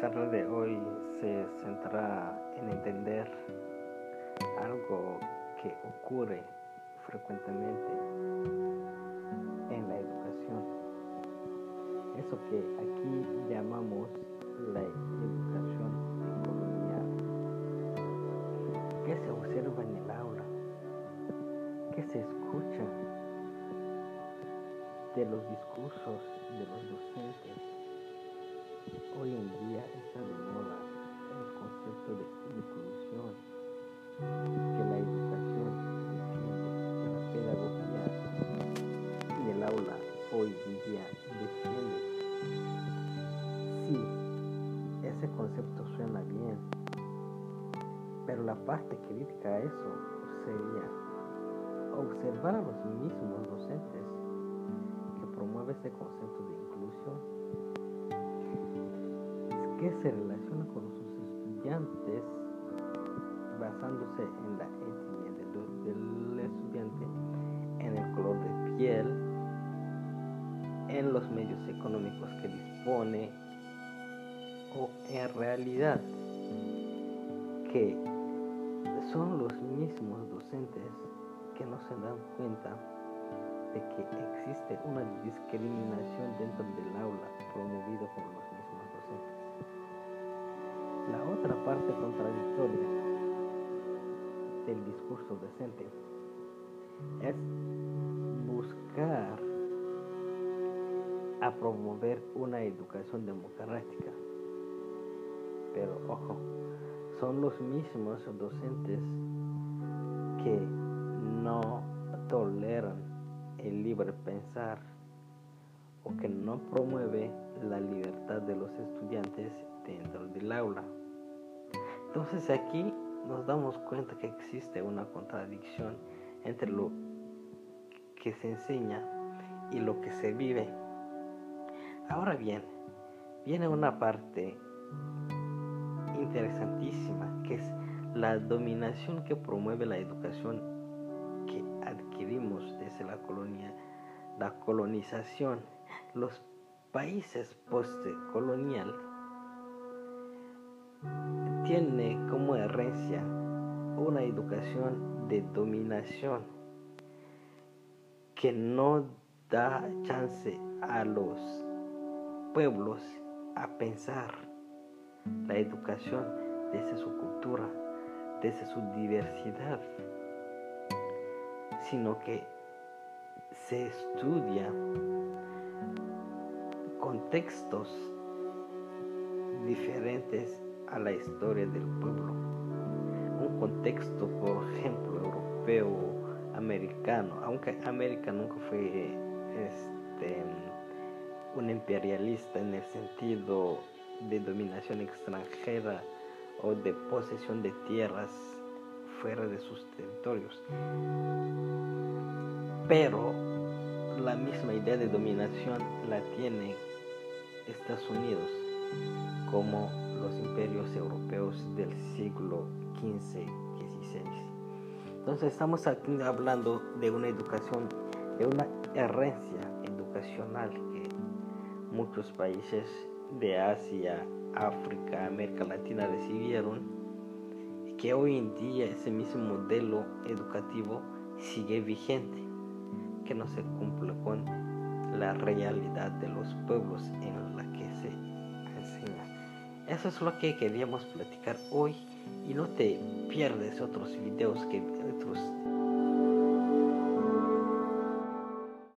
charla de hoy se centrará en entender algo que ocurre frecuentemente en la educación. Eso que aquí llamamos la educación colonial. ¿Qué se observa en el aula? ¿Qué se escucha de los discursos de los docentes? Hoy en día está de moda el concepto de inclusión, que la educación la pedagogía del aula hoy día defiende. Sí, ese concepto suena bien, pero la parte crítica a eso sería observar a los mismos docentes que promueven ese concepto de que se relaciona con sus estudiantes basándose en la etnia del, estudiante, en el color de piel, en los medios económicos que dispone o en realidad que son los mismos docentes que no se dan cuenta de que existe una discriminación dentro del aula promovido por los. La otra parte contradictoria del discurso decente es buscar a promover una educación democrática. Pero ojo, son los mismos docentes que no toleran el libre pensar o que no promueve la libertad de los estudiantes dentro del aula. Entonces aquí nos damos cuenta que existe una contradicción entre lo que se enseña y lo que se vive. Ahora bien, viene una parte interesantísima que es la dominación que promueve la educación que adquirimos desde la colonia, la colonización. Los países postcolonial tiene como herencia una educación de dominación que no da chance a los pueblos a pensar. La educación desde su cultura, desde su diversidad, sino que se estudia contextos diferentes a la historia del pueblo. Un contexto, por ejemplo, europeo, americano, aunque América nunca fue este, un imperialista en el sentido de dominación extranjera o de posesión de tierras fuera de sus territorios. Pero la misma idea de dominación la tiene Estados Unidos como los imperios europeos del siglo XV-XVI. Entonces estamos aquí hablando de una educación, de una herencia educacional que muchos países de Asia, África, América Latina recibieron y que hoy en día ese mismo modelo educativo sigue vigente, que no se cumple con la realidad de los pueblos en la que se eso es lo que queríamos platicar hoy y no te pierdes otros videos que otros